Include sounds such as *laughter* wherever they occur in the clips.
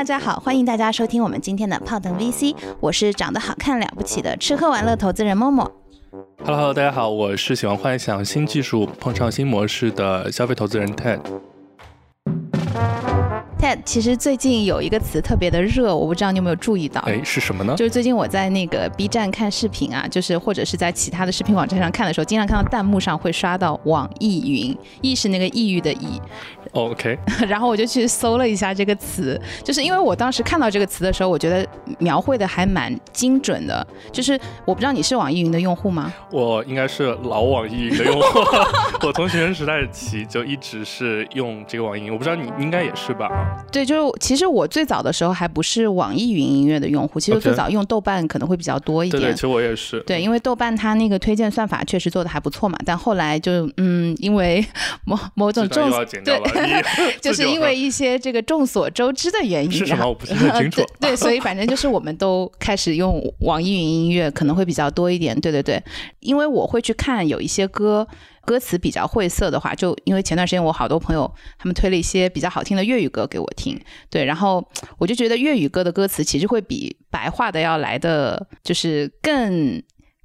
大家好，欢迎大家收听我们今天的泡腾 VC，我是长得好看了不起的吃喝玩乐投资人默默。Hello 大家好，我是喜欢幻想新技术、碰上新模式的消费投资人 Ted。Ted，其实最近有一个词特别的热，我不知道你有没有注意到？哎，是什么呢？就是最近我在那个 B 站看视频啊，就是或者是在其他的视频网站上看的时候，经常看到弹幕上会刷到网易云，易是那个抑郁的抑，哦 OK，*laughs* 然后我就去搜了一下这个词，就是因为我当时看到这个词的时候，我觉得描绘的还蛮精准的。就是我不知道你是网易云的用户吗？我应该是老网易云的用户，*laughs* 我从学生时代起就一直是用这个网易云，我不知道你应该也是吧？对，就是其实我最早的时候还不是网易云音乐的用户，其实最早用豆瓣可能会比较多一点。对对，其实我也是。对，因为豆瓣它那个推荐算法确实做的还不错嘛，但后来就嗯，因为某某种众这 *laughs* 就是因为一些这个众所周知的原因，然后是什么我不是很清楚。对对，所以反正就是我们都开始用网易云音乐，可能会比较多一点。对对对，因为我会去看有一些歌。歌词比较晦涩的话，就因为前段时间我好多朋友他们推了一些比较好听的粤语歌给我听，对，然后我就觉得粤语歌的歌词其实会比白话的要来的就是更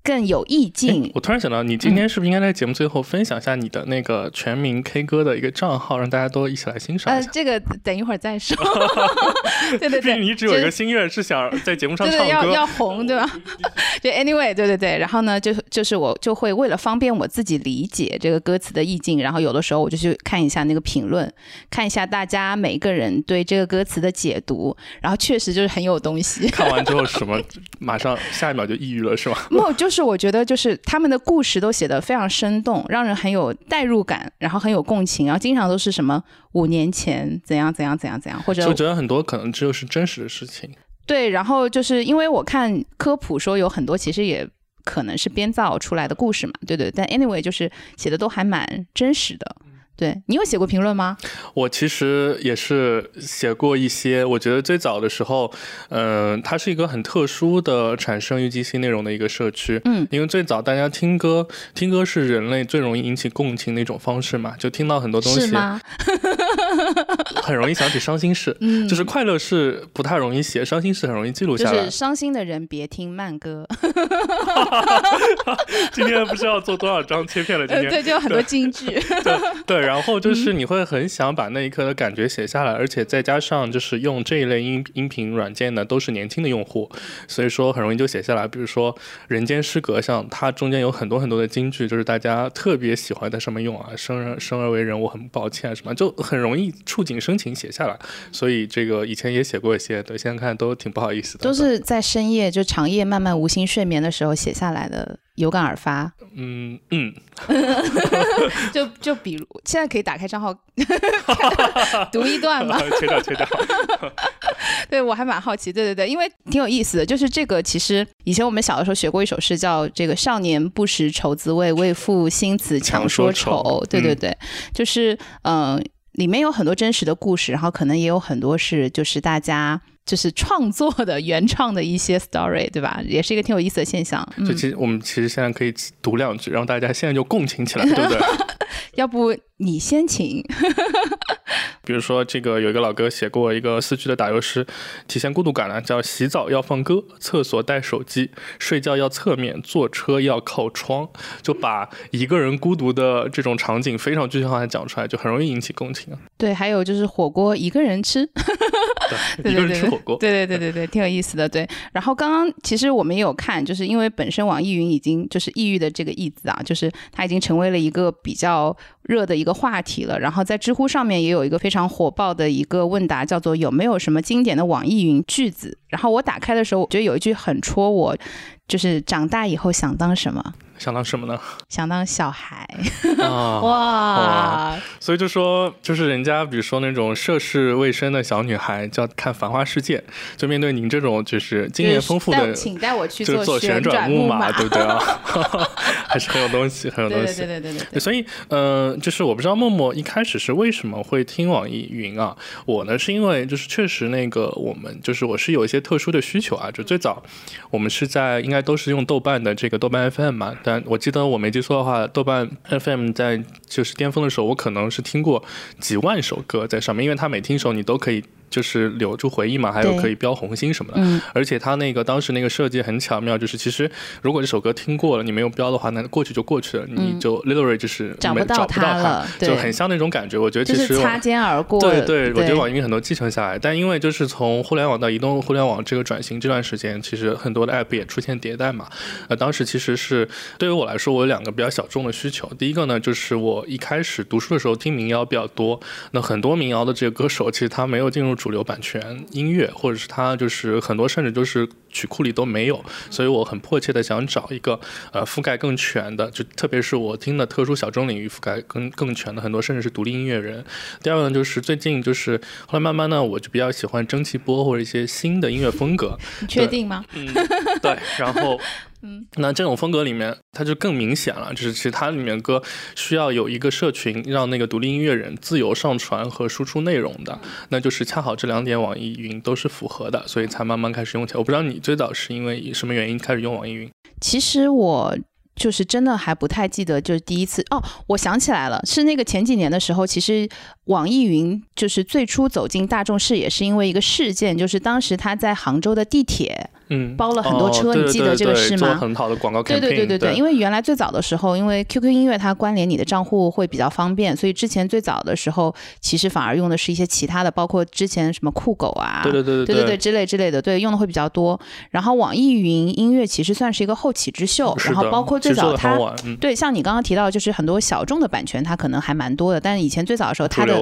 更有意境哎。我突然想到，你今天是不是应该在节目最后分享一下你的那个全民 K 歌的一个账号，让大家都一起来欣赏呃一，下？这个等一会儿再说。对 *laughs* 对对，你只有一个心愿是想在节目上对唱歌，对要要红对吧？*laughs* 就 anyway，对对对，然后呢，就就是我就会为了方便我自己理解这个歌词的意境，然后有的时候我就去看一下那个评论，看一下大家每个人对这个歌词的解读，然后确实就是很有东西。看完之后什么，马上下一秒就抑郁了，是吗？没有，就是我觉得就是他们的故事都写得非常生动，让人很有代入感，然后很有共情，然后经常都是什么五年前怎样怎样怎样怎样，或者就觉得很多可能就是真实的事情。对，然后就是因为我看科普说有很多其实也可能是编造出来的故事嘛，对对，但 anyway 就是写的都还蛮真实的。对你有写过评论吗？我其实也是写过一些，我觉得最早的时候，嗯、它是一个很特殊的产生于机器内容的一个社区。嗯，因为最早大家听歌，听歌是人类最容易引起共情的一种方式嘛，就听到很多东西，是吗？*laughs* *laughs* 很容易想起伤心事。嗯，就是快乐是不太容易写，伤心事很容易记录下来。就是伤心的人别听慢歌。*laughs* 今天不知道做多少张切片了，今呃，天对，就有很多金句。对，然后就是你会很想把那一刻的感觉写下来，而且再加上就是用这一类音音频软件呢，都是年轻的用户，所以说很容易就写下来。比如说《人间失格》，像它中间有很多很多的金句，就是大家特别喜欢在上面用啊，生而生而为人，我很抱歉啊什么，就很容易触景生情写下来。所以这个以前也写过一些，对，现在看都挺不好意思的。都是在深夜就长夜漫漫无心睡眠的时候写下来的，有感而发。嗯嗯，*laughs* 就就比如现在可以打开账号 *laughs* 读一段吗？*laughs* 切掉切掉。对我还蛮好奇，对对对，因为挺有意思的，就是这个其实以前我们小的时候学过一首诗，叫这个“少年不识愁滋味，为赋新词强说愁对对嗯对，就是嗯、呃里面有很多真实的故事，然后可能也有很多是就是大家。就是创作的原创的一些 story，对吧？也是一个挺有意思的现象。嗯就，其实我们其实现在可以读两句，让大家现在就共情起来，对不对？*laughs* 要不你先请？*laughs* 比如说，这个有一个老哥写过一个四句的打油诗，体现孤独感呢，叫洗澡要放歌，厕所带手机，睡觉要侧面，坐车要靠窗，就把一个人孤独的这种场景非常具象化的讲出来，就很容易引起共情啊。对，还有就是火锅一个人吃，对 *laughs* 一个人对吃火锅，对对对对对，挺有意思的。对，然后刚刚其实我们也有看，就是因为本身网易云已经就是抑郁的这个“抑”字啊，就是它已经成为了一个比较热的一个话题了。然后在知乎上面也有一个非常常火爆的一个问答，叫做有没有什么经典的网易云句子？然后我打开的时候，我觉得有一句很戳我，就是长大以后想当什么？想当什么呢？想当小孩。啊 *laughs* 哇，所以就说，就是人家比如说那种涉世未深的小女孩，就要看《繁花世界》，就面对您这种就是经验丰富的，请带我去就是做旋转木马，对不对 *laughs* 啊？还是很有东西，很有东西。对对对对对。所以，呃，就是我不知道默默一开始是为什么会听网易云啊？我呢是因为就是确实那个我们就是我是有一些特殊的需求啊，就最早我们是在应该都是用豆瓣的这个豆瓣 FM 嘛，但我记得我没记错的话，豆瓣 FM 在就是巅峰的时候，我可能是听过几万首歌在上面，因为它每听一首你都可以。就是留住回忆嘛，还有可以标红心什么的。嗯。而且他那个当时那个设计很巧妙，就是其实如果这首歌听过了，你没有标的话，那过去就过去了，你就 literally 就是找不到它了，就很像那种感觉。我觉得其实擦肩而过。对对，我觉得网易云很多继承下来，但因为就是从互联网到移动互联网这个转型这段时间，其实很多的 app 也出现迭代嘛。呃，当时其实是对于我来说，我有两个比较小众的需求。第一个呢，就是我一开始读书的时候听民谣比较多，那很多民谣的这个歌手其实他没有进入主流版权。音乐，或者是它就是很多，甚至就是曲库里都没有，所以我很迫切的想找一个呃覆盖更全的，就特别是我听的特殊小众领域覆盖更更全的很多，甚至是独立音乐人。第二个呢，就是最近就是后来慢慢呢，我就比较喜欢蒸汽波或者一些新的音乐风格。你确定吗？嗯，对，然后。*laughs* 那这种风格里面，它就更明显了，就是其实它里面歌需要有一个社群，让那个独立音乐人自由上传和输出内容的，那就是恰好这两点网易云都是符合的，所以才慢慢开始用起来。我不知道你最早是因为什么原因开始用网易云？其实我就是真的还不太记得，就是第一次哦，我想起来了，是那个前几年的时候，其实网易云就是最初走进大众视野，是因为一个事件，就是当时他在杭州的地铁。嗯，包了很多车，你记得这个事吗？很好的广告对对对对对，因为原来最早的时候，因为 QQ 音乐它关联你的账户会比较方便，所以之前最早的时候，其实反而用的是一些其他的，包括之前什么酷狗啊，对对对对对对之类之类的，对用的会比较多。然后网易云音乐其实算是一个后起之秀，然后包括最早它对像你刚刚提到，就是很多小众的版权它可能还蛮多的，但是以前最早的时候，它的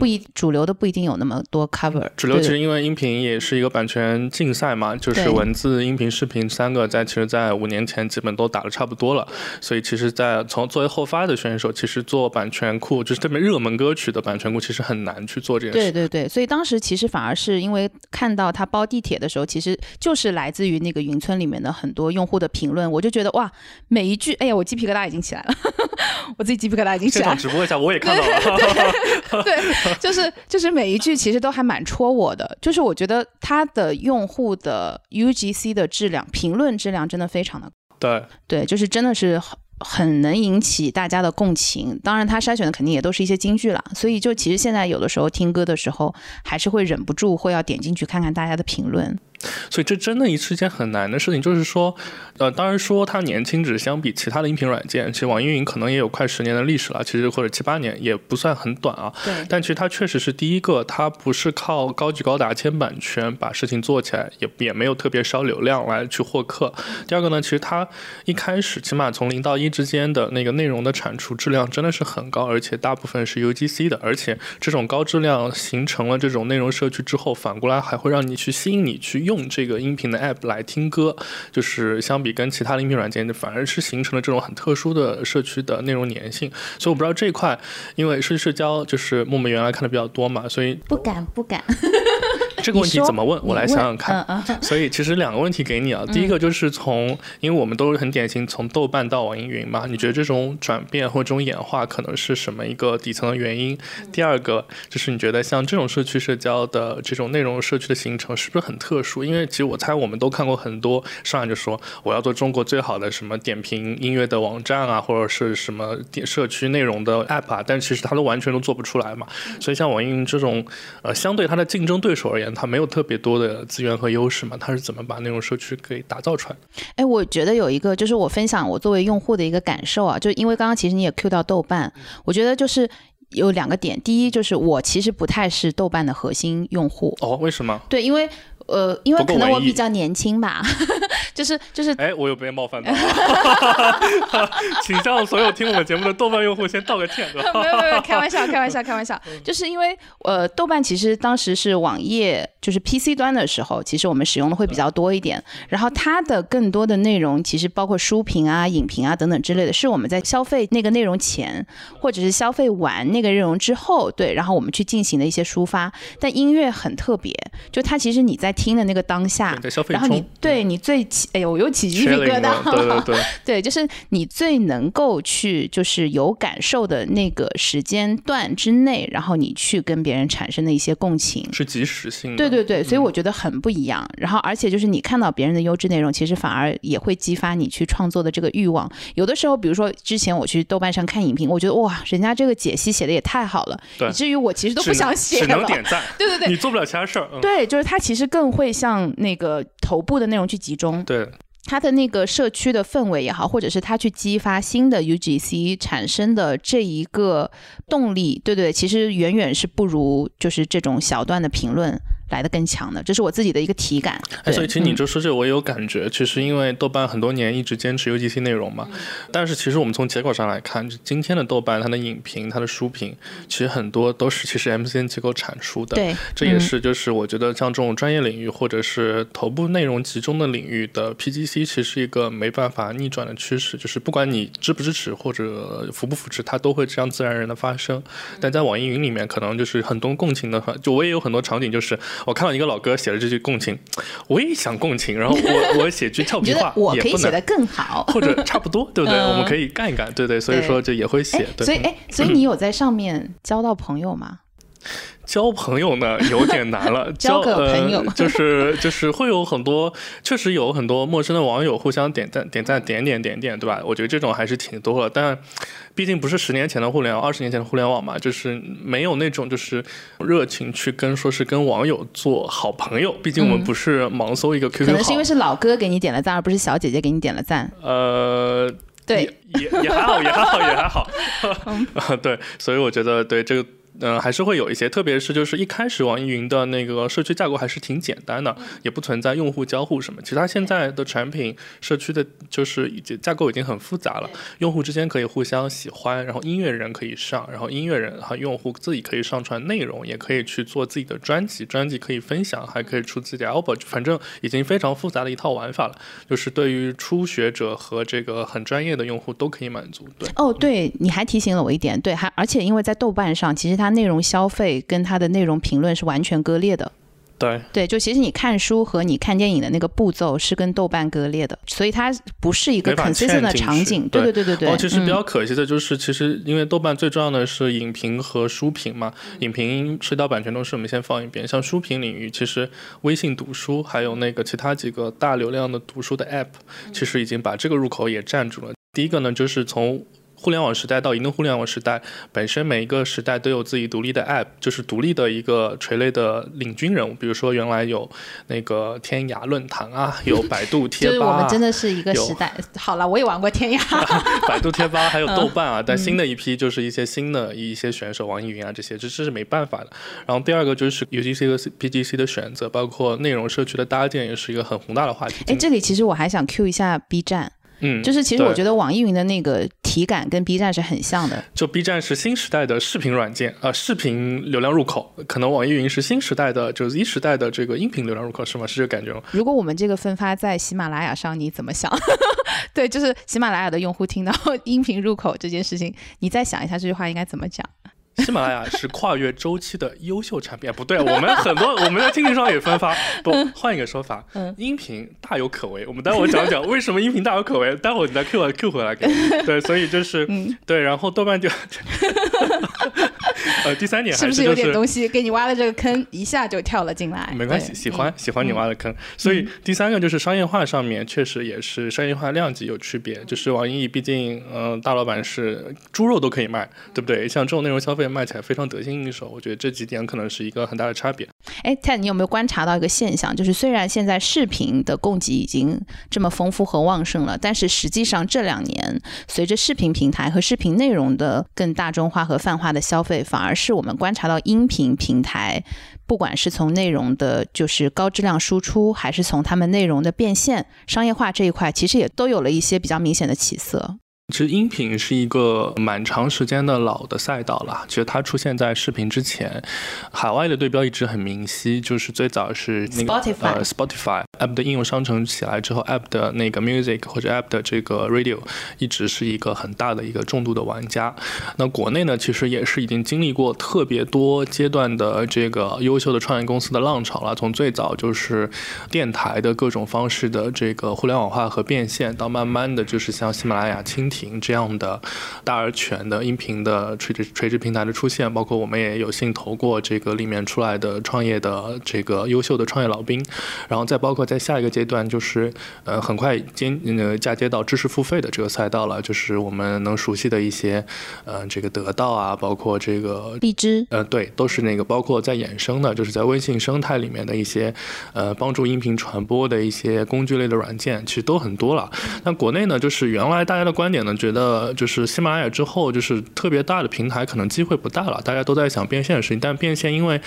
不一主流的不一定有那么多 cover。主流其实因为音频也是一个版权竞赛嘛，就是文字、音频。视频三个在其实，在五年前基本都打的差不多了，所以其实，在从作为后发的选手，其实做版权库就是特别热门歌曲的版权库，其实很难去做这件事。对对对，所以当时其实反而是因为看到他包地铁的时候，其实就是来自于那个云村里面的很多用户的评论，我就觉得哇，每一句，哎呀，我鸡皮疙瘩已经起来了，*laughs* 我自己鸡皮疙瘩已经起来了。现场直播一下，我也看到了。*laughs* *laughs* 对，就是就是每一句其实都还蛮戳我的，就是我觉得它的用户的 UGC 的质。量评论质量真的非常的对对，就是真的是很很能引起大家的共情。当然，他筛选的肯定也都是一些金句了，所以就其实现在有的时候听歌的时候，还是会忍不住会要点进去看看大家的评论。所以这真的是一件很难的事情，就是说，呃，当然说它年轻，只相比其他的音频软件，其实网易云可能也有快十年的历史了，其实或者七八年也不算很短啊。对。但其实它确实是第一个，它不是靠高举高打签版权把事情做起来，也也没有特别烧流量来去获客。第二个呢，其实它一开始起码从零到一之间的那个内容的产出质量真的是很高，而且大部分是 UGC 的，而且这种高质量形成了这种内容社区之后，反过来还会让你去吸引你去。用这个音频的 app 来听歌，就是相比跟其他的音频软件，反而是形成了这种很特殊的社区的内容粘性。所以我不知道这一块，因为社区社交就是默默原来看的比较多嘛，所以不敢不敢。*laughs* 这个问题怎么问？我来想想看。所以其实两个问题给你啊。第一个就是从，因为我们都是很典型从豆瓣到网易云嘛，你觉得这种转变或这种演化可能是什么一个底层的原因？第二个就是你觉得像这种社区社交的这种内容社区的形成是不是很特殊？因为其实我猜我们都看过很多上来就说我要做中国最好的什么点评音乐的网站啊，或者是什么点社区内容的 app 啊，但其实它都完全都做不出来嘛。所以像网易云这种，呃，相对它的竞争对手而言。它没有特别多的资源和优势嘛？它是怎么把内容社区给打造出来的？哎，我觉得有一个就是我分享我作为用户的一个感受啊，就因为刚刚其实你也 Q 到豆瓣，我觉得就是有两个点，第一就是我其实不太是豆瓣的核心用户哦，为什么？对，因为呃，因为可能我比较年轻吧，*laughs* 就是就是哎，我有被冒犯到吗？*laughs* *laughs* 请向所有听我们节目的豆瓣用户先道个歉，对吧？没有没有没有，开玩笑，开玩笑，开玩笑。就是因为呃，豆瓣其实当时是网页就是 PC 端的时候，其实我们使用的会比较多一点。然后它的更多的内容，其实包括书评啊、影评啊等等之类的，是我们在消费那个内容前，或者是消费完那个内容之后，对，然后我们去进行的一些抒发。但音乐很特别，就它其实你在听的那个当下然后你对你最起，哎呦，我又起鸡皮疙了 *laughs* 瘩，对对对，*laughs* 对，就是你最能够去就是有感受的那个时间段之内，然后你去跟别人产生的一些共情。是即时性的。对对对，所以嗯我觉得很不一样。然后，而且就是你看到别人的优质内容，其实反而也会激发你去创作的这个欲望。有的时候，比如说之前我去豆瓣上看影评，我觉得哇，人家这个解析写的也太好了，以至于我其实都不想写只能了。点赞，*laughs* 对对对你做不了其他事儿。嗯，对，就是他其实更会向那个头部的内容去集中。对，它的那个社区的氛围也好，或者是它去激发新的 UGC 产生的这一个动力，对对，其实远远是不如就是这种小段的评论来的更强的，这是我自己的一个体感。哎，所以其实你嗯就说这，我也有感觉。其实因为豆瓣很多年一直坚持 UGC 内容嗯嘛，但是其实我们从结果上来看，就今天的豆瓣它的影评、它的书评，其实很多都是其实 MCN 机构产出的。对，这也嗯是就是我觉得像这种专业领域或者是头部内容集中的领域的 PGC，其实是一个没办法逆转的趋势，就是不管你支不支持或者扶不扶持，它都会这样自然而然的发生。但在网易云里面，可能就是很多共情的，就我也有很多场景，就是我看到一个老哥写了这句共情，我也想共情，然后我 *laughs* 我写句俏皮话我也。可以写的更好？*laughs* 或者差不多，对不对？嗯我们可以干一干，对对，所以说就也会写哎，，对。所以哎，所以你有在上面交到朋友吗？交朋友呢有点难了，*laughs* 交个朋友呃、*laughs* 就是就是会有很多，确实有很多陌生的网友互相点赞点赞点点点点，对吧？我觉得这种还是挺多的，但毕竟不是十年前的互联网，二十年前的互联网嘛，就是没有那种就是热情去跟说是跟网友做好朋友，毕竟我们嗯不是盲搜一个 QQ 号，可能是因为是老哥给你点了赞，而不是小姐姐给你点了赞。呃。对，也也也还好，也还好，也还好。*laughs* 对，所以我觉得对这个。嗯、还是会有一些，特别是就是一开始网易云的那个社区架构还是挺简单的，也不存在用户交互什么。其实它现在的产品社区的，就是已经架构已经很复杂了，用户之间可以互相喜欢，然后音乐人可以上，然后音乐人和用户自己可以上传内容，也可以去做自己的专辑，专辑可以分享，还可以出自己的 album，反正已经非常复杂的一套玩法了。就是对于初学者和这个很专业的用户都可以满足。对，哦，对，你还提醒了我一点，对，还而且因为在豆瓣上，其实它内容消费跟它的内容评论是完全割裂的。对，对，就其实你看书和你看电影的那个步骤是跟豆瓣割裂的，所以它不是一个 consistent 的场景。对对对对对对。哦，其实比较嗯可惜的就是，其实因为豆瓣最重要的是影评和书评嘛，影评涉及到版权东西，我们先放一边。像书评领域，其实微信读书还有那个其他几个大流量的读书的 app，其实已经把这个入口也占住了。第一个呢，就是从互联网时代到移动互联网时代，本身每一个时代都有自己独立的 app，就是独立的一个垂类的领军人物。比如说原来有那个天涯论坛啊，*laughs* 有百度贴吧、啊，就是我们真的是一个时代。好了，我也玩过天涯。*laughs* 百度贴吧还有豆瓣嗯啊，但新的一批就是一些新的一些选手，网易云啊这些，这这是没办法的。然后第二个就是 UGC 和 PGC 的选择，包括内容社区的搭建，也是一个很宏大的话题。哎，这里其实我还想 Q 一下 B 站，嗯，就是其实我觉得网易云的那个体感跟 B 站是很像的。就 B 站是新时代的视频软件啊、呃视频流量入口，可能网易云是新时代的，就是一时代的这个音频流量入口，是吗？是这个感觉吗？如果我们这个分发在喜马拉雅上，你怎么想？*laughs* 对，就是喜马拉雅的用户听到音频入口这件事情，你再想一下这句话应该怎么讲？喜马拉雅是跨越周期的优秀产品，啊不对，我们很多我们在听众上也分发，不换一个说法，嗯音频大有可为。我们待会儿讲讲为什么音频大有可为，待会儿你再 Q 回 Q 回来给你。对，所以就是、*laughs* 嗯对，然后豆瓣就，*laughs* 呃，第三点是不是有点东西给你挖了这个坑，一下就跳了进来？没关系，喜欢、嗯喜欢你挖的坑。所以第三个就是商业化上面确实也是商业化量级有区别。就是网易毕竟，嗯、大老板是猪肉都可以卖，对不对？像这种内容消费卖起来非常得心应手，我觉得这几点可能是一个很大的差别。哎，Ted，你有没有观察到一个现象？就是虽然现在视频的供给已经这么丰富和旺盛了，但是实际上这两年随着视频平台和视频内容的更大众化和泛化的消费，反而是我们观察到音频平台，不管是从内容的，就是高质量输出，还是从他们内容的变现、商业化这一块，其实也都有了一些比较明显的起色。其实音频是一个蛮长时间的老的赛道了。其实它出现在视频之前，海外的对标一直很明晰，就是最早是那个呃 Spotify App 的应用商城起来之后，App 的那个 Music 或者 App 的这个 Radio 一直是一个很大的一个重度的玩家。那国内呢，其实也是已经经历过特别多阶段的这个优秀的创业公司的浪潮了。从最早就是电台的各种方式的这个互联网化和变现，到慢慢的就是像喜马拉雅、蜻蜓。这样的大而全的音频的垂直垂直平台的出现，包括我们也有幸投过这个里面出来的创业的这个优秀的创业老兵，然后再包括在下一个阶段，就是呃很快接呃嫁接到知识付费的这个赛道了，就是我们能熟悉的一些呃这个得到啊，包括这个荔枝，呃对，都是那个包括在衍生的，就是在微信生态里面的一些呃帮助音频传播的一些工具类的软件，其实都很多了。那国内呢，就是原来大家的观点。觉得就是喜马拉雅之后，就是特别大的平台，可能机会不大了。大家都在想变现的事情，但变现因为，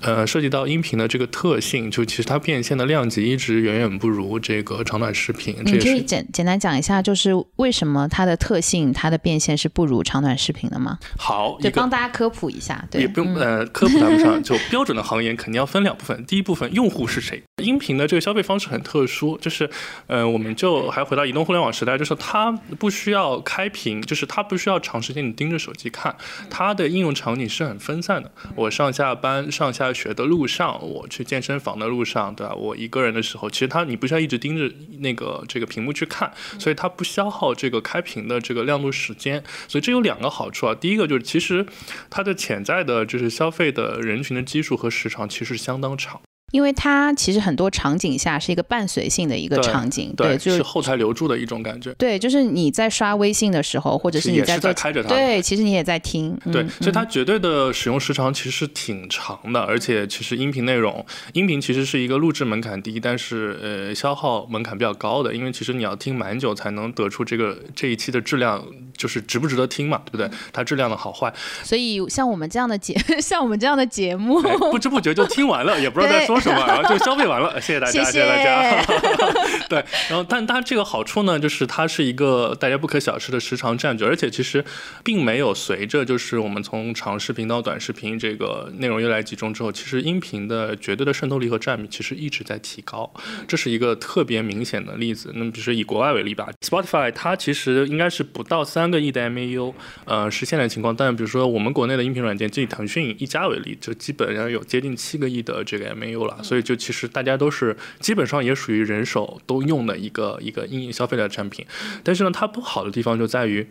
呃，涉及到音频的这个特性，就其实它变现的量级一直远远不如这个长短视频。你可以简简单讲一下，就是为什么它的特性，它的变现是不如长短视频的吗？好，就帮大家科普一下。对，也不用呃科普谈不上，就标准的行业肯定要分两部分。第一部分用户是谁？音频的这个消费方式很特殊，就是呃，我们就还回到移动互联网时代，就是它不需要。开屏就是它不需要长时间你盯着手机看，它的应用场景是很分散的。我上下班、上下学的路上，我去健身房的路上，对吧？我一个人的时候，其实它你不需要一直盯着那个这个屏幕去看，所以它不消耗这个开屏的这个亮度时间。所以这有两个好处啊，第一个就是其实它的潜在的就是消费的人群的基数和时长其实相当长。因为它其实很多场景下是一个伴随性的一个场景，对，就是后台留住的一种感觉。对，就是你在刷微信的时候，或者是你在在开着它，对，其实你也在听。对，所以它绝对的使用时长其实挺长的，而且其实音频内容，音频其实是一个录制门槛低，但是呃消耗门槛比较高的，因为其实你要听蛮久才能得出这个这一期的质量，就是值不值得听嘛，对不对？它质量的好坏。所以像我们这样的节，*laughs* 像我们这样的节目，不知不觉就听完了，也不知道在说什么，*laughs* 然后就消。费完了，谢谢大家，谢谢大家。*laughs* 对，然后，但它这个好处呢，就是它是一个大家不可小视的时长占据，而且其实并没有随着就是我们从长视频到短视频这个内容越来越集中之后，其实音频的绝对的渗透力和占比其实一直在提高，这是一个特别明显的例子。那么，比如说以国外为例吧，Spotify 它其实应该是不到三个亿的 MAU，呃，实现的情况。但比如说我们国内的音频软件，就以腾讯一家为例，就基本上有接近七个亿的这个 MAU 了，所以就其实。大家都是基本上也属于人手都用的一个一个应用消费的产品，但是呢，它不好的地方就在于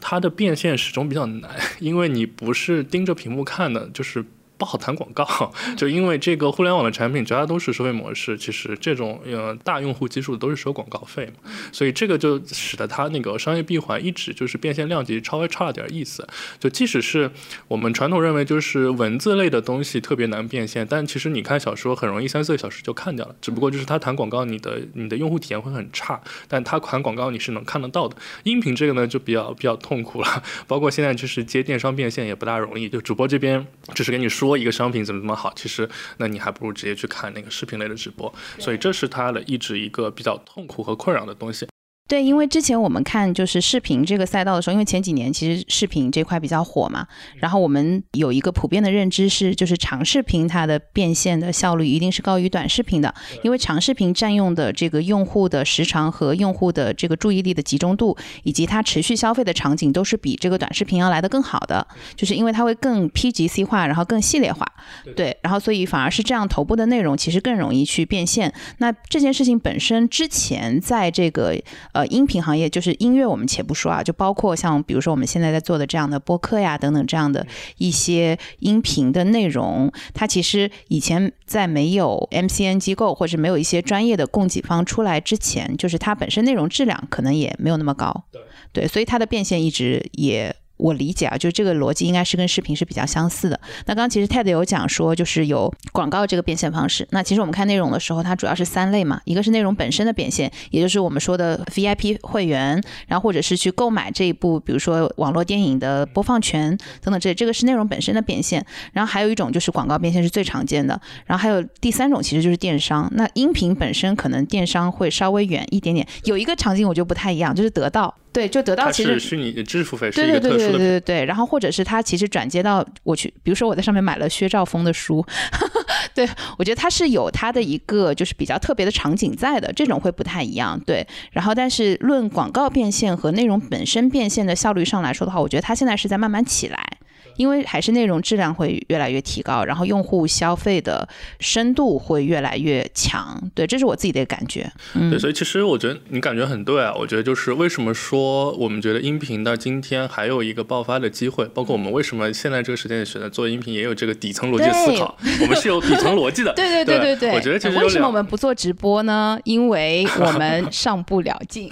它的变现始终比较难，*laughs* 因为你不是盯着屏幕看的，就是。不好谈广告，*laughs* 就因为这个互联网的产品绝大多数收费模式，其实这种呃大用户基数都是收广告费嘛，所以这个就使得它那个商业闭环一直就是变现量级稍微差了点意思。就即使是我们传统认为就是文字类的东西特别难变现，但其实你看小说很容易三四个小时就看掉了，只不过就是它谈广告你的你的用户体验会很差，但它谈广告你是能看得到的。音频这个呢就比较比较痛苦了，包括现在就是接电商变现也不大容易，就主播这边只是给你说。说一个商品怎么怎么好，其实那你还不如直接去看那个视频类的直播，所以这是他的一直一个比较痛苦和困扰的东西。对，因为之前我们看就是视频这个赛道的时候，因为前几年其实视频这块比较火嘛，然后我们有一个普遍的认知是，就是长视频它的变现的效率一定是高于短视频的，因为长视频占用的这个用户的时长和用户的这个注意力的集中度，以及它持续消费的场景都是比这个短视频要来的更好的，就是因为它会更 P G C 化，然后更系列化，对，然后所以反而是这样头部的内容其实更容易去变现。那这件事情本身之前在这个。呃，音频行业就是音乐，我们且不说啊，就包括像比如说我们现在在做的这样的播客呀等等这样的一些音频的内容，它其实以前在没有 MCN 机构或者没有一些专业的供给方出来之前，就是它本身内容质量可能也没有那么高，对，对，所以它的变现一直也我理解啊，就这个逻辑应该是跟视频是比较相似的。那刚刚其实 TED 有讲说，就是有广告这个变现方式。那其实我们看内容的时候，它主要是三类嘛，一个是内容本身的变现，也就是我们说的 VIP 会员，然后或者是去购买这一部，比如说网络电影的播放权等等这这个是内容本身的变现。然后还有一种就是广告变现是最常见的。然后还有第三种其实就是电商。那音频本身可能电商会稍微远一点点。有一个场景我就不太一样，就是得到。对，就得到其实虚拟支付费是一个特殊的，对对对。然后或者是他其实转接到我去，比如说我在上面买了薛兆丰的书，*laughs* 对我觉得他是有他的一个就是比较特别的场景在的，这种会不太一样。对，然后但是论广告变现和内容本身变现的效率上来说的话，我觉得他现在是在慢慢起来。因为还是内容质量会越来越提高，然后用户消费的深度会越来越强，对，这是我自己的感觉。对，所以其实我觉得你感觉很对啊。我觉得就是为什么说我们觉得音频到今天还有一个爆发的机会，包括我们为什么现在这个时间选择做音频，也有这个底层逻辑思考，我们是有底层逻辑的。*laughs* 对对对对对。我觉得其实为什么我们不做直播呢？因为我们 *laughs* 上不了镜。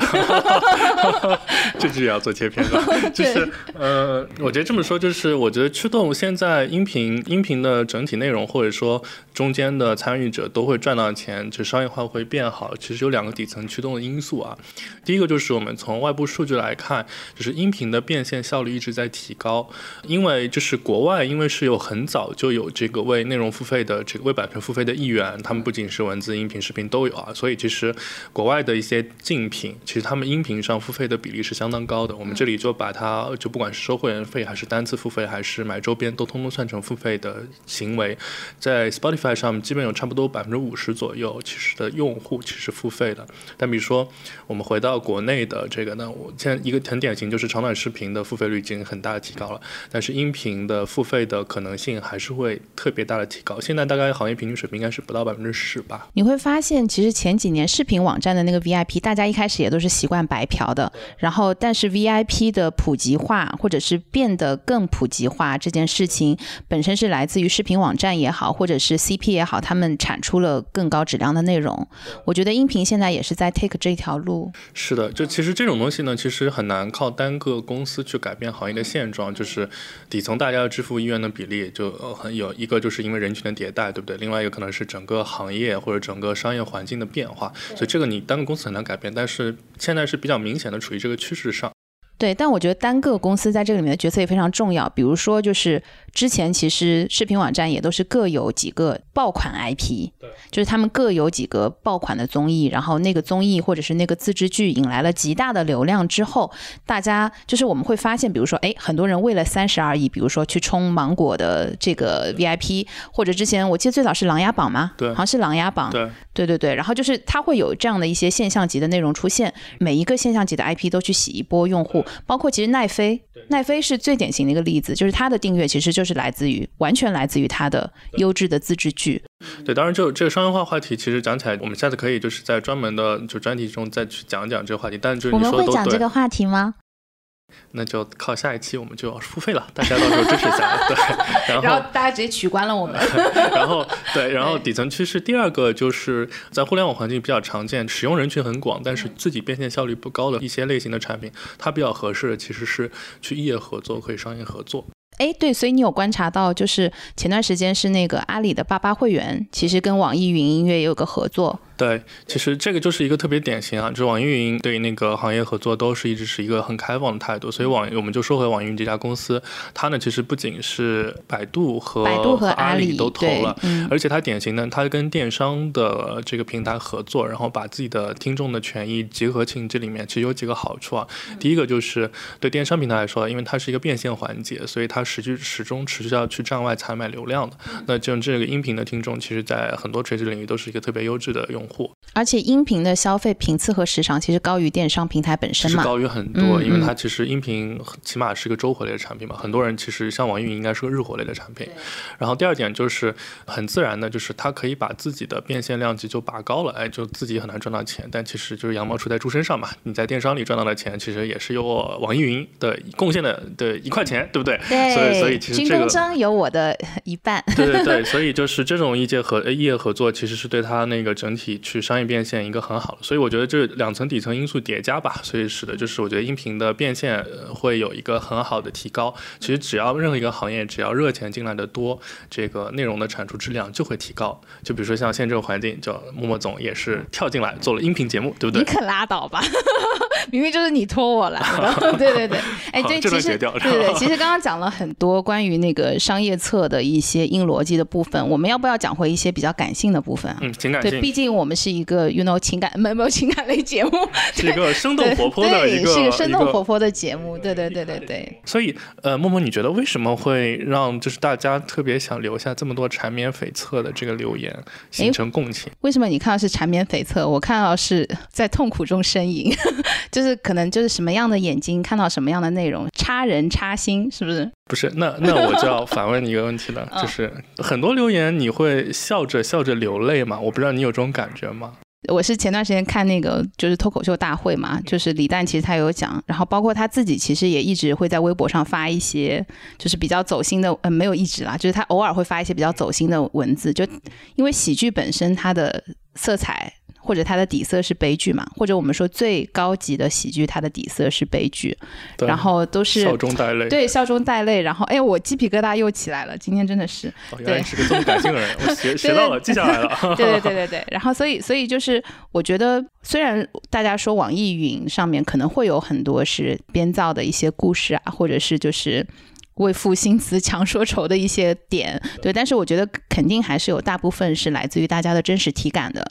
这句也要做切片了，*laughs* 就是呃，我觉得这么说就是我。觉得驱动现在音频音频的整体内容，或者说中间的参与者都会赚到钱，就商业化会变好。其实有两个底层驱动的因素啊。第一个就是我们从外部数据来看，就是音频的变现效率一直在提高。因为就是国外，因为是有很早就有这个为内容付费的这个为版权付费的意愿，他们不仅是文字、音频、视频都有啊。所以其实国外的一些竞品，其实他们音频上付费的比例是相当高的。我们这里就把它就不管是收会员费，还是单次付费，还是是买周边都通通算成付费的行为，在 Spotify 上基本有差不多百分之五十左右，其实的用户其实付费的。但比如说我们回到国内的这个呢，我现在一个很典型就是长短视频的付费率已经很大的提高了，但是音频的付费的可能性还是会特别大的提高。现在大概行业平均水平应该是不到百分之十吧。你会发现，其实前几年视频网站的那个 VIP，大家一开始也都是习惯白嫖的，然后但是 VIP 的普及化或者是变得更普及。这件事情本身是来自于视频网站也好，或者是 CP 也好，他们产出了更高质量的内容。我觉得音频现在也是在 take 这条路。是的，就其实这种东西呢，其实很难靠单个公司去改变行业的现状。就是底层大家的支付意愿的比例，就很有一个就是因为人群的迭代，对不对？另外一个可能是整个行业或者整个商业环境的变化。所以这个你单个公司很难改变，但是现在是比较明显的处于这个趋势上。对，但我觉得单个公司在这里面的角色也非常重要。比如说，就是之前其实视频网站也都是各有几个爆款 IP，对，就是他们各有几个爆款的综艺，然后那个综艺或者是那个自制剧引来了极大的流量之后，大家就是我们会发现，比如说，哎，很多人为了三十而已，比如说去冲芒果的这个 VIP，或者之前我记得最早是琅琊榜吗？对，好像是琅琊榜，对，对对对。然后就是它会有这样的一些现象级的内容出现，每一个现象级的 IP 都去洗一波用户。包括其实奈飞，奈飞是最典型的一个例子，就是它的订阅其实就是来自于完全来自于它的优质的自制剧。对，当然就这个商业化话题，其实讲起来，我们下次可以就是在专门的就专题中再去讲讲这个话题。但就是我们会讲这个话题吗？那就靠下一期我们就要付费了，大家到时候支持一下。*laughs* 对，然后大家直接取关了我们。*laughs* *laughs* 然后对，然后底层趋势第二个就是在互联网环境比较常见，使用人群很广，但是自己变现效率不高的一些类型的产品，它比较合适的其实是去业合作，可以商业合作。哎，对，所以你有观察到，就是前段时间是那个阿里的八八会员，其实跟网易云音乐也有个合作。对，其实这个就是一个特别典型啊，就是网易云对那个行业合作都是一直是一个很开放的态度，所以网我们就说回网易云这家公司，它呢其实不仅是百度和百度和阿里都投了，而且它典型呢，它跟电商的这个平台合作，然后把自己的听众的权益结合进这里面，其实有几个好处啊。第一个就是对电商平台来说，因为它是一个变现环节，所以它实际始终持续要去站外采买流量的。那就这个音频的听众，其实在很多垂直领域都是一个特别优质的用。而且音频的消费频次和时长其实高于电商平台本身嘛，高于很多，因为它其实音频起码是个周活类的产品嘛，很多人其实像网易云应该是个日活类的产品。然后第二点就是很自然的，就是它可以把自己的变现量级就拔高了，哎，就自己很难赚到钱，但其实就是羊毛出在猪身上嘛，你在电商里赚到的钱，其实也是由我网易云的贡献的的一块钱，对不对？对，所以所以其实这个有我的一半。对对对，所以就是这种业界合业合作其实是对它那个整体。以去商业变现一个很好的。所以我觉得这两层底层因素叠加吧，所以使得就是我觉得音频的变现会有一个很好的提高。其实只要任何一个行业，只要热钱进来的多，这个内容的产出质量就会提高。就比如说像现在这个环境，叫默默总也是跳进来做了音频节目，对不对？你可拉倒吧，明明就是你拖我来的。对对对，哎，对，其实对对，*laughs* 其实刚刚讲了很多关于那个商业侧的一些硬逻辑的部分，我们要不要讲回一些比较感性的部分？嗯，情感对，毕竟我们是一个 you know 情感没没有情感类节目，*laughs* 是一个生动活泼的一个，是一个生动活泼的节目。对对对对对。所以，呃，默默，你觉得为什么会让就是大家特别想留下这么多缠绵悱恻的这个留言，形成共情？为什么你看到是缠绵悱恻，我看到是在痛苦中呻吟？就是可能就是什么样的眼睛看到什么样的内容，插人插心，是不是？不是，那那我就要反问你一个问题了，就是很多留言你会笑着笑着流泪吗？我不知道你有这种感觉吗？我是前段时间看那个就是脱口秀大会嘛，就是李诞其实他有讲，然后包括他自己其实也一直会在微博上发一些就是比较走心的，呃，没有一直啦，就是他偶尔会发一些比较走心的文字，就因为喜剧本身它的色彩。或者它的底色是悲剧嘛？或者我们说最高级的喜剧，它的底色是悲剧，然后都是笑中带泪。对，笑中带泪。然后，哎，我鸡皮疙瘩又起来了。今天真的是，原来是个这么感性的人，我学 *laughs* 学到了，记下来了。对 *laughs* 对对对对。然后，所以所以就是，我觉得虽然大家说网易云上面可能会有很多是编造的一些故事啊，或者是就是为赋新词强说愁的一些点，对，但是我觉得肯定还是有大部分是来自于大家的真实体感的。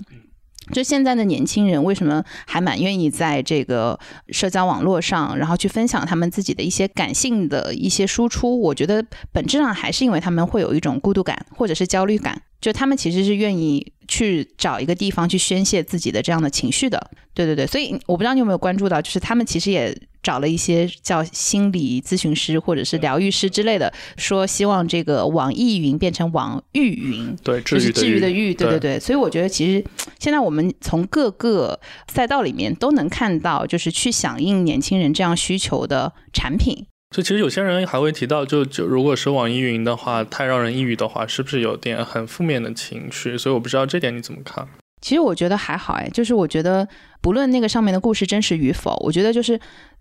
就现在的年轻人为什么还蛮愿意在这个社交网络上，然后去分享他们自己的一些感性的一些输出？我觉得本质上还是因为他们会有一种孤独感或者是焦虑感。就他们其实是愿意去找一个地方去宣泄自己的这样的情绪的，对对对，所以我不知道你有没有关注到，就是他们其实也找了一些叫心理咨询师或者是疗愈师之类的，说希望这个网易云变成网易云，对，就是治愈的愈，对。对对，所以我觉得其实现在我们从各个赛道里面都能看到，就是去响应年轻人这样需求的产品。所以其实有些人还会提到，就就如果是网易云的话，太让人抑郁的话，是不是有点很负面的情绪？所以我不知道这点你怎么看。其实我觉得还好哎，就是我觉得不论那个上面的故事真实与否，我觉得就是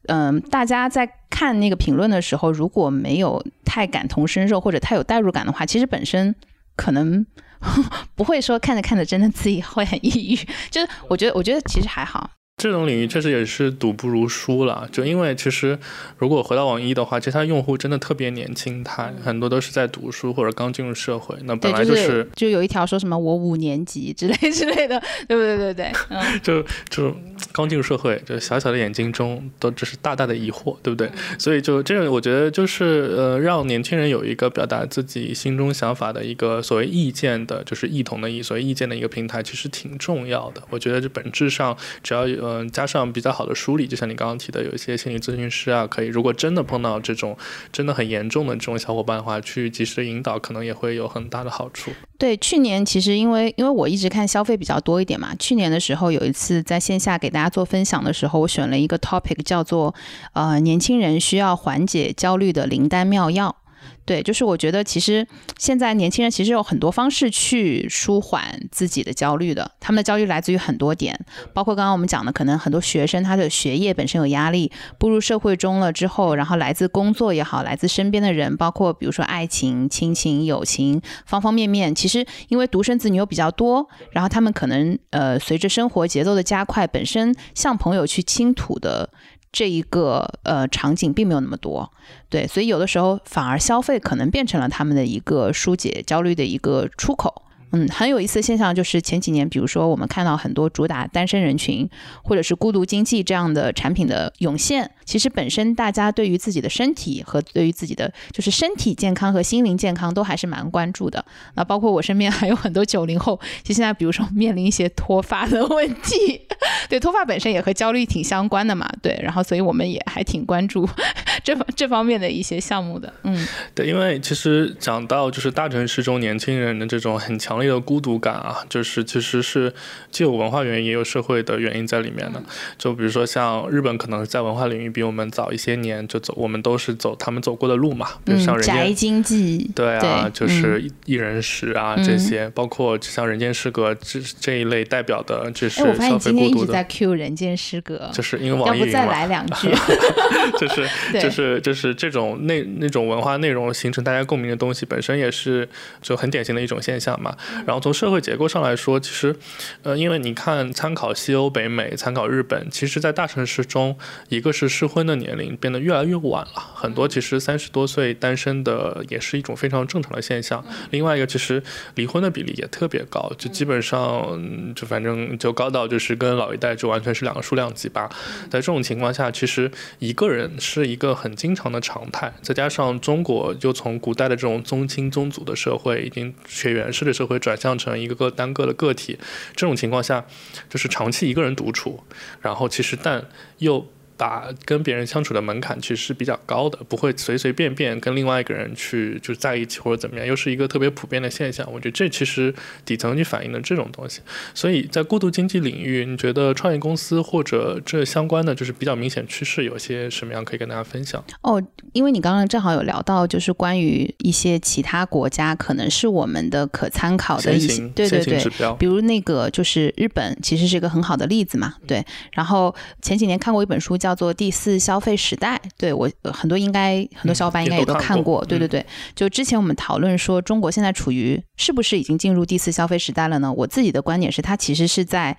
嗯，大家在看那个评论的时候，如果没有太感同身受或者太有代入感的话，其实本身可能 *laughs* 不会说看着看着真的自己会很抑郁。就是我觉得，我觉得其实还好。这种领域确实也是赌不如输了，就因为其实如果回到网易的话，其实它用户真的特别年轻态，很多都是在读书或者刚进入社会。那本来就是就有一条说什么我五年级之类 *laughs* 之类的，对不对？对对，嗯，*laughs* 就就刚进入社会，就小小的眼睛中都只是大大的疑惑，对不对？所以就这个，我觉得就是呃，让年轻人有一个表达自己心中想法的一个所谓意见的，就是异同的意，所谓意见的一个平台，其实挺重要的。我觉得这本质上只要有。嗯，加上比较好的梳理，就像你刚刚提的，有一些心理咨询师啊，可以如果真的碰到这种真的很严重的这种小伙伴的话，去及时引导，可能也会有很大的好处。对，去年其实因为因为我一直看消费比较多一点嘛，去年的时候有一次在线下给大家做分享的时候，我选了一个 topic 叫做呃年轻人需要缓解焦虑的灵丹妙药。对，就是我觉得其实现在年轻人其实有很多方式去舒缓自己的焦虑的。他们的焦虑来自于很多点，包括刚刚我们讲的，可能很多学生他的学业本身有压力，步入社会中了之后，然后来自工作也好，来自身边的人，包括比如说爱情、亲情、友情方方面面。其实因为独生子女又比较多，然后他们可能呃随着生活节奏的加快，本身向朋友去倾吐的。这一个呃场景并没有那么多，对，所以有的时候反而消费可能变成了他们的一个疏解焦虑的一个出口。嗯，很有意思的现象就是前几年，比如说我们看到很多主打单身人群或者是孤独经济这样的产品的涌现，其实本身大家对于自己的身体和对于自己的就是身体健康和心灵健康都还是蛮关注的。那包括我身边还有很多九零后，其实现在比如说面临一些脱发的问题，*laughs* 对，脱发本身也和焦虑挺相关的嘛，对，然后所以我们也还挺关注 *laughs* 这这方面的一些项目的，嗯，对，因为其实讲到就是大城市中年轻人的这种很强烈的孤独感啊，就是其实是既有文化原因也有社会的原因在里面的。就比如说像日本，可能在文化领域比我们早一些年就走，我们都是走他们走过的路嘛，比如像人宅经济，对啊，就是一人食啊这些，包括像人间失格这这一类代表的，就是消费孤独的。在 Q 人间失格，就是因为网易云再来两句，*laughs* 就是 *laughs* 就是就是这种那那种文化内容形成大家共鸣的东西，本身也是就很典型的一种现象嘛。然后从社会结构上来说，其实呃，因为你看参考西欧、北美，参考日本，其实，在大城市中，一个是适婚的年龄变得越来越晚了，很多其实三十多岁单身的也是一种非常正常的现象。另外一个，其实离婚的比例也特别高，就基本上就反正就高到就是跟老一代。就完全是两个数量级吧。在这种情况下，其实一个人是一个很经常的常态。再加上中国就从古代的这种宗亲宗族的社会，已经血缘式的社会会转向成一个个单个的个体。这种情况下，就是长期一个人独处，然后其实但又。把跟别人相处的门槛其实是比较高的，不会随随便便跟另外一个人去就在一起或者怎么样，又是一个特别普遍的现象。我觉得这其实底层就反映了这种东西。所以在孤独经济领域，你觉得创业公司或者这相关的就是比较明显趋势，有些什么样可以跟大家分享？哦，因为你刚刚正好有聊到，就是关于一些其他国家可能是我们的可参考的一些对对对，比如那个就是日本，其实是一个很好的例子嘛。对，然后前几年看过一本书。叫做第四消费时代，对我很多应该很多小伙伴应该也都看过，对对对。就之前我们讨论说，中国现在处于是不是已经进入第四消费时代了呢？我自己的观点是，它其实是在。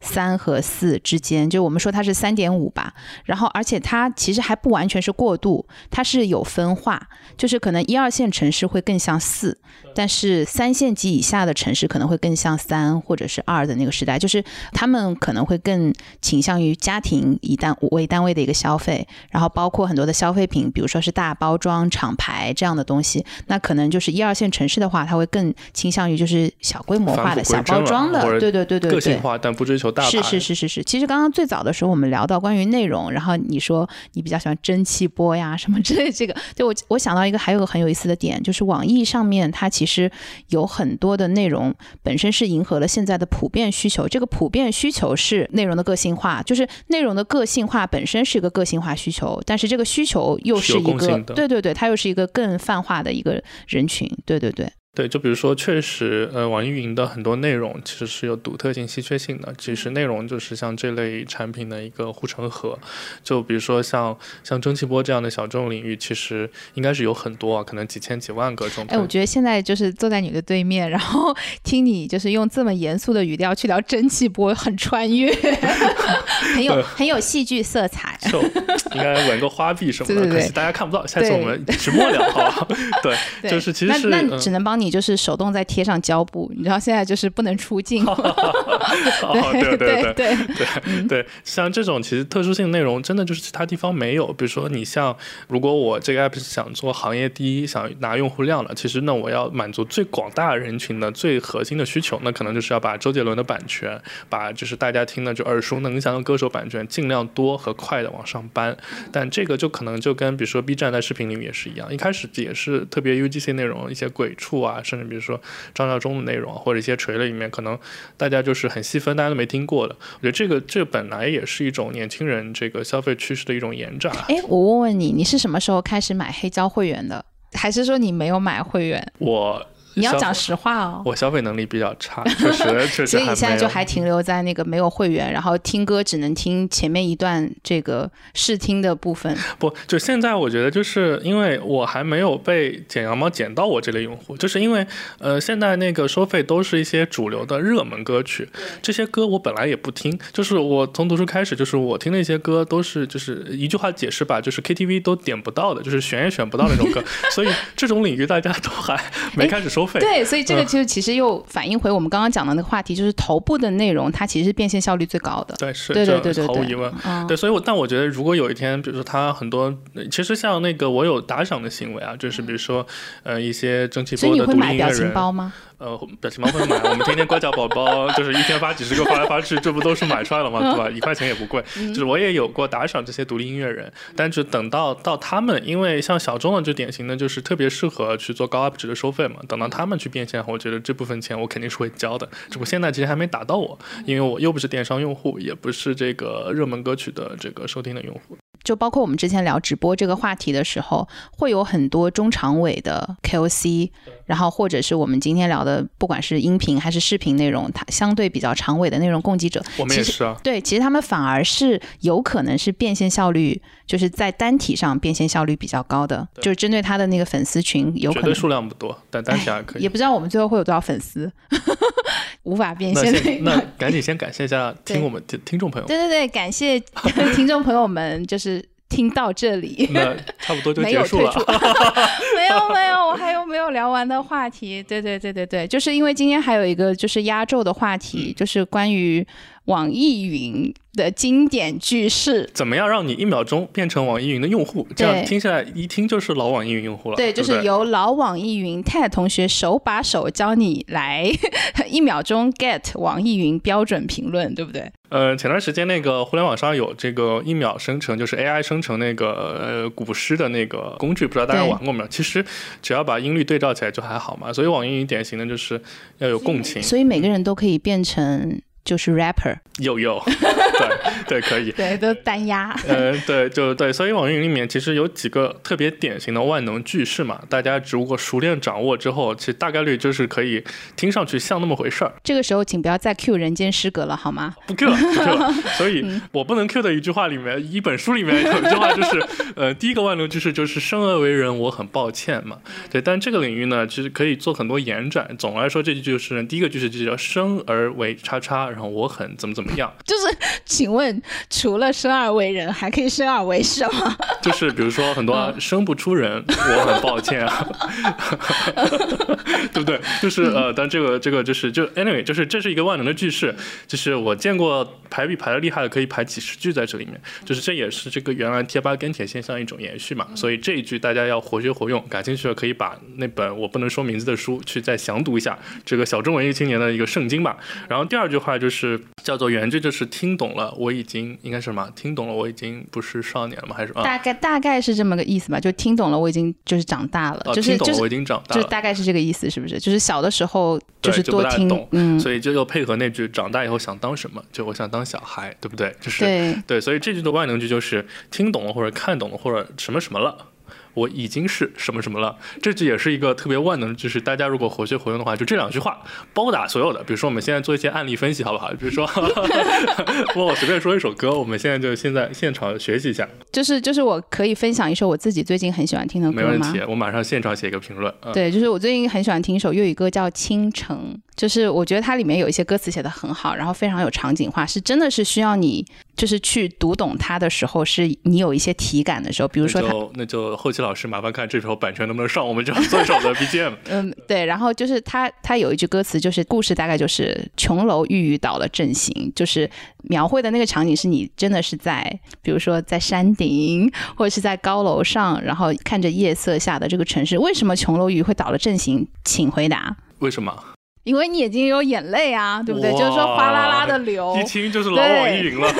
三和四之间，就我们说它是三点五吧，然后而且它其实还不完全是过渡，它是有分化，就是可能一二线城市会更像四，但是三线及以下的城市可能会更像三或者是二的那个时代，就是他们可能会更倾向于家庭以单为单位的一个消费，然后包括很多的消费品，比如说是大包装厂牌这样的东西，那可能就是一二线城市的话，它会更倾向于就是小规模化的小包装的，对对对对对，个性化但不追求。是是是是是，其实刚刚最早的时候我们聊到关于内容，然后你说你比较喜欢蒸汽波呀什么之类，这个就我我想到一个还有个很有意思的点，就是网易上面它其实有很多的内容本身是迎合了现在的普遍需求，这个普遍需求是内容的个性化，就是内容的个性化本身是一个个性化需求，但是这个需求又是一个对对对，它又是一个更泛化的一个人群，对对对。对，就比如说，确实，呃，网易云的很多内容其实是有独特性、稀缺性的。其实内容就是像这类产品的一个护城河。就比如说像像蒸汽波这样的小众领域，其实应该是有很多，可能几千几万个这种。哎，我觉得现在就是坐在你的对面，然后 *laughs* 听你就是用这么严肃的语调去聊蒸汽波，很穿越，*laughs* 很有很有戏剧色彩。就 *laughs* 应该纹个花臂什么的，可惜大家看不到。下次我们直播聊，好吧？对，就是其实是那那只能帮你。就是手动再贴上胶布，你知道现在就是不能出镜。对对对对对对，像这种其实特殊性内容，真的就是其他地方没有。比如说你像，如果我这个 app 是想做行业第一，想拿用户量了，其实那我要满足最广大人群的最核心的需求，那可能就是要把周杰伦的版权，把就是大家听的就耳熟能详的歌手版权，尽量多和快的往上搬。但这个就可能就跟比如说 B 站在视频里面也是一样，一开始也是特别 UGC 内容，一些鬼畜啊。甚至比如说张召忠的内容或者一些垂类里面，可能大家就是很细分，大家都没听过的。我觉得这个这本来也是一种年轻人这个消费趋势的一种延展。哎，我问问你，你是什么时候开始买黑胶会员的？还是说你没有买会员？我。你要讲实话哦，我消费能力比较差，确实确实。所以你现在就还停留在那个没有会员，然后听歌只能听前面一段这个试听的部分。不，就现在我觉得就是因为我还没有被剪羊毛剪到我这类用户，就是因为呃现在那个收费都是一些主流的热门歌曲，这些歌我本来也不听，就是我从读书开始就是我听那些歌都是就是一句话解释吧，就是 KTV 都点不到的，就是选也选不到那种歌，*laughs* 所以这种领域大家都还没开始收费。对，所以这个就是其实又反映回我们刚刚讲的那个话题，就是头部的内容它其实是变现效率最高的。对，是，对对对对，毫无疑问。对，所以，我但我觉得，如果有一天，比如说他很多，其实像那个我有打赏的行为啊，就是比如说，呃，一些蒸汽波的独立音乐人。包吗？呃，表情包会买，*laughs* 我们天天乖巧宝宝就是一天发几十个发来发去，这不都是买出来了吗？对吧？一块钱也不贵。就是我也有过打赏这些独立音乐人，但是等到到他们，因为像小众的就典型的就是特别适合去做高 UP 值的收费嘛。等到他们去变现，我觉得这部分钱我肯定是会交的。只不过现在其实还没打到我，因为我又不是电商用户，也不是这个热门歌曲的这个收听的用户。就包括我们之前聊直播这个话题的时候，会有很多中长尾的 KOC，然后或者是我们今天聊的，不管是音频还是视频内容，它相对比较长尾的内容供给者，我们也是啊。对，其实他们反而是有可能是变现效率，就是在单体上变现效率比较高的，就是针对他的那个粉丝群，有可能数量不多，但单体还可以。也不知道我们最后会有多少粉丝，无法变现。那那赶紧先感谢一下听我们听听众朋友。对对对，感谢 *laughs* 听众朋友们，就是。听到这里，那差不多就 *laughs* 结束了。*laughs* 没有没有，我还有没有聊完的话题？对对对对对，就是因为今天还有一个就是压轴的话题，就是关于。网易云的经典句式，怎么样让你一秒钟变成网易云的用户？这样听下来一听就是老网易云用户了。对，就是由老网易云泰同学手把手教你来一秒钟 get 网易云标准评论，对不对？呃，前段时间那个互联网上有这个一秒生成，就是 AI 生成那个呃古诗的那个工具，不知道大家玩过没有？其实只要把音律对照起来就还好嘛。所以网易云典型的就是要有共情，所以每个人都可以变成。就是 rapper，有有，*laughs* 对对可以，对都单压，呃对就对，所以网易云里面其实有几个特别典型的万能句式嘛，大家如果熟练掌握之后，其实大概率就是可以听上去像那么回事儿。这个时候请不要再 Q 人间失格了好吗？不 Q 不 Q，*laughs* 所以我不能 Q 的一句话里面，一本书里面有一句话就是，呃第一个万能句式就是生而为人我很抱歉嘛，对，但这个领域呢其实可以做很多延展。总的来说这句就是第一个句式就叫生而为叉叉。然后我很怎么怎么样？就是，请问除了生而为人，还可以生而为什么？*laughs* 就是比如说很多生不出人，我很抱歉啊，*laughs* 对不对？就是呃，但这个这个就是就 anyway，就是这是一个万能的句式，就是我见过排比排的厉害的，可以排几十句在这里面。就是这也是这个原来贴吧跟帖现象一种延续嘛。所以这一句大家要活学活用，感兴趣的可以把那本我不能说名字的书去再详读一下，这个小众文艺青年的一个圣经吧。然后第二句话。就是叫做原句，就是听懂了，我已经应该是什么？听懂了，我已经不是少年了吗？还是大概大概是这么个意思吧？就听懂了，我已经就是长大了，就是懂了我已经长大了，就大概是这个意思，是不是？就是小的时候就是多听，嗯，所以就又配合那句长大以后想当什么？就我想当小孩，对不对？就是对对，所以这句的万能句就是听懂了或者看懂了或者什么什么了。我已经是什么什么了，这句也是一个特别万能，就是大家如果活学活用的话，就这两句话包打所有的。比如说，我们现在做一些案例分析，好不好？比如说，*laughs* 我随便说一首歌，我们现在就现在现场学习一下。就是就是，我可以分享一首我自己最近很喜欢听的歌吗？没问题，我马上现场写一个评论。对，就是我最近很喜欢听一首粤语歌，叫《倾城》。就是我觉得它里面有一些歌词写的很好，然后非常有场景化，是真的是需要你就是去读懂它的时候，是你有一些体感的时候。比如说，那就那就后期老师麻烦看这时候版权能不能上，我们就要做一首的 BGM。*laughs* 嗯，对。然后就是他他有一句歌词，就是故事大概就是琼楼玉宇倒了阵型，就是描绘的那个场景是你真的是在，比如说在山顶或者是在高楼上，然后看着夜色下的这个城市。为什么琼楼玉宇会倒了阵型？请回答。为什么？因为你眼睛有眼泪啊，对不对？就是说哗啦啦的流，一听就是老网易云了。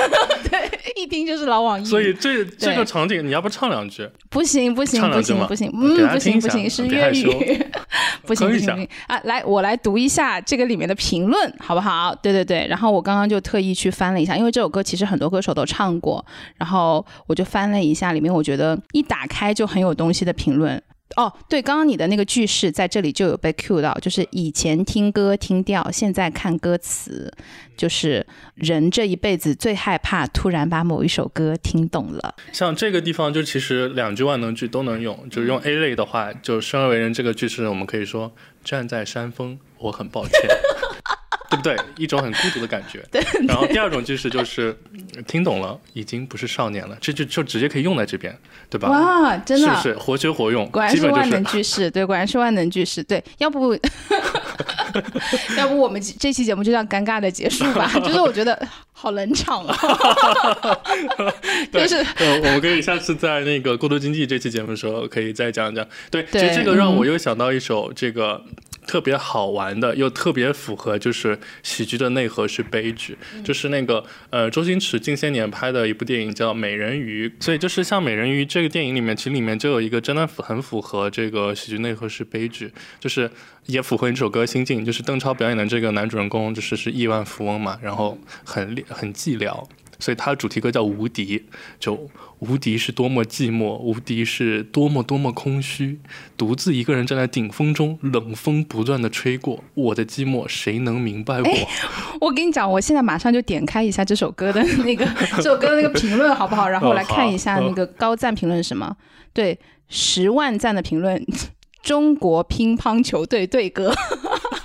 对，*laughs* 一听就是老网易。所以这这个场景，你要不唱两句？不行不行不行不行，嗯不行不行，是粤语。*laughs* 不行不行啊！来，我来读一下这个里面的评论，好不好？对对对。然后我刚刚就特意去翻了一下，因为这首歌其实很多歌手都唱过，然后我就翻了一下里面，我觉得一打开就很有东西的评论。哦，对，刚刚你的那个句式在这里就有被 cue 到，就是以前听歌听调，现在看歌词，就是人这一辈子最害怕突然把某一首歌听懂了。像这个地方，就其实两句万能句都能用，就是用 A 类的话，就生而为人这个句式，我们可以说站在山峰，我很抱歉。*laughs* 对不对？一种很孤独的感觉。*laughs* 对。然后第二种句式就是听懂了，已经不是少年了，这就就直接可以用在这边，对吧？哇，真的，是不是活学活用？果然是万能句式，对，果然是万能句式，对。要不，*laughs* 要不我们这期节目就这样尴尬的结束吧？*laughs* 就是我觉得好冷场啊。就是，呃，我们可以下次在那个孤独经济这期节目的时候可以再讲一讲。对，其实这个让我又想到一首这个。特别好玩的，又特别符合就是喜剧的内核是悲剧，就是那个呃周星驰近些年拍的一部电影叫《美人鱼》，所以就是像《美人鱼》这个电影里面，其实里面就有一个真的很符合这个喜剧内核是悲剧，就是也符合你这首歌心境，就是邓超表演的这个男主人公就是是亿万富翁嘛，然后很很寂寥。所以它的主题歌叫《无敌》，就无敌是多么寂寞，无敌是多么多么空虚，独自一个人站在顶峰中，冷风不断的吹过，我的寂寞谁能明白我？我跟你讲，我现在马上就点开一下这首歌的那个 *laughs* 这首歌的那个评论好不好？然后我来看一下那个高赞评论是什么？对，十万赞的评论，中国乒乓球队队歌。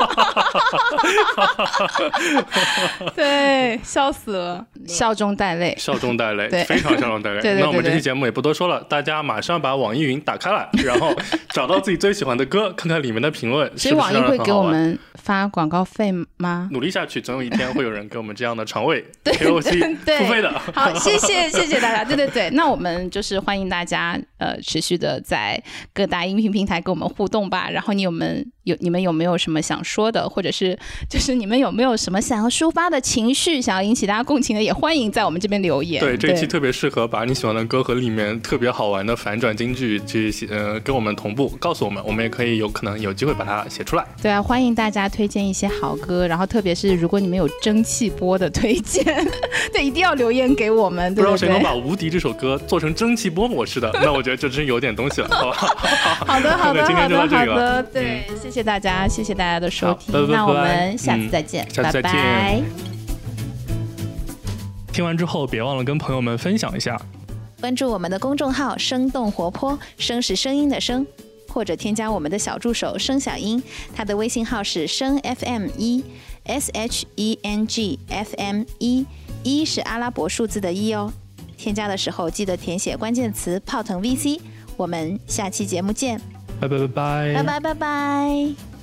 *laughs* 对，笑死了，笑中带泪，笑中带泪，非常笑中带泪。*laughs* 那我们这期节目也不多说了，大家马上把网易云打开来，然后找到自己最喜欢的歌，看看里面的评论。所以网易会给我们发广告费吗？努力下去，总有一天会有人给我们这样的肠胃 *laughs* KOC 付费的。好，谢谢谢谢大家。对对对，那我们就是欢迎大家呃持续的在各大音频平台跟我们互动吧。然后你有们有你们有没有什么想说的，或者是就是你们有没有什么想要抒发的情绪，想要引起大家共情的，也欢迎在我们这边留言。对，这一期特别适合把你喜欢的歌和里面特别好玩的反转京剧去呃跟我们同步，告诉我们，我们也可以有可能有机会把它写出来。对啊，欢迎大家推荐一些好歌，然后特别是如果你们有蒸汽波的推荐，*laughs* 对，一定要留言给我们。不知道谁能把《无敌》这首歌做成蒸汽波模式的，那我觉得这真有点东西了，好吧？*laughs* 好的，*laughs* 好的，今天就到这里了。对，谢谢大家，谢谢大家的收听，那我们下次再见，下次再见。听完之后，别忘了跟朋友们分享一下，关注我们的公众号“生动活泼”，声是声音的声，或者添加我们的小助手“声小英”，他的微信号是声 FM 一 S H E N G F M 一，一是阿拉伯数字的一哦。添加的时候记得填写关键词泡腾 vc 我们下期节目见。拜拜拜拜。拜拜拜拜。